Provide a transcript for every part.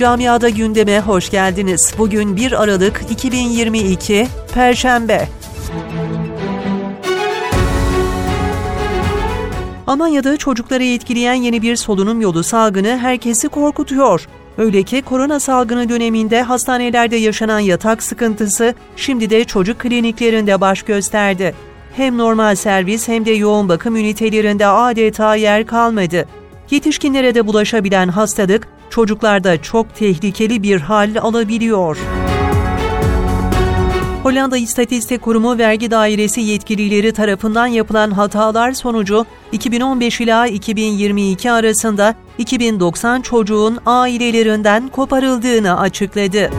Camiada gündeme hoş geldiniz. Bugün 1 Aralık 2022 Perşembe. Almanya'da çocukları etkileyen yeni bir solunum yolu salgını herkesi korkutuyor. Öyle ki korona salgını döneminde hastanelerde yaşanan yatak sıkıntısı şimdi de çocuk kliniklerinde baş gösterdi. Hem normal servis hem de yoğun bakım ünitelerinde adeta yer kalmadı. Yetişkinlere de bulaşabilen hastalık çocuklarda çok tehlikeli bir hal alabiliyor. Hollanda İstatistik Kurumu Vergi Dairesi yetkilileri tarafından yapılan hatalar sonucu 2015 ila 2022 arasında 2090 çocuğun ailelerinden koparıldığını açıkladı.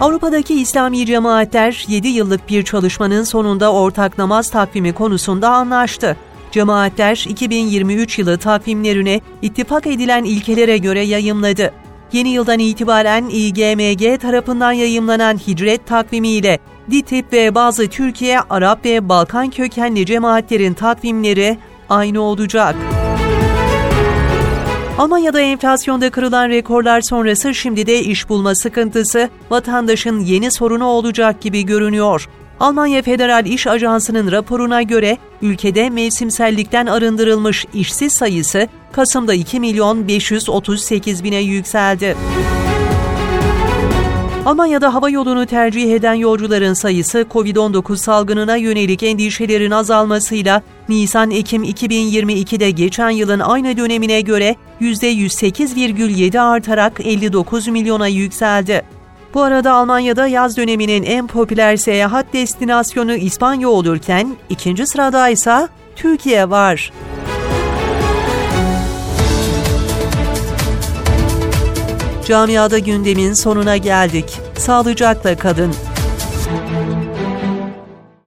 Avrupa'daki İslami cemaatler 7 yıllık bir çalışmanın sonunda ortak namaz takvimi konusunda anlaştı. Cemaatler 2023 yılı takvimlerini ittifak edilen ilkelere göre yayımladı. Yeni yıldan itibaren İGMG tarafından yayımlanan hicret takvimiyle DİTİB ve bazı Türkiye, Arap ve Balkan kökenli cemaatlerin takvimleri aynı olacak. Almanya'da enflasyonda kırılan rekorlar sonrası şimdi de iş bulma sıkıntısı vatandaşın yeni sorunu olacak gibi görünüyor. Almanya Federal İş Ajansı'nın raporuna göre ülkede mevsimsellikten arındırılmış işsiz sayısı Kasım'da 2 milyon 538 bine yükseldi. Almanya'da hava yolunu tercih eden yolcuların sayısı COVID-19 salgınına yönelik endişelerin azalmasıyla Nisan-Ekim 2022'de geçen yılın aynı dönemine göre %108,7 artarak 59 milyona yükseldi. Bu arada Almanya'da yaz döneminin en popüler seyahat destinasyonu İspanya olurken ikinci sırada ise Türkiye var. Camiada gündemin sonuna geldik. Sağlıcakla kalın.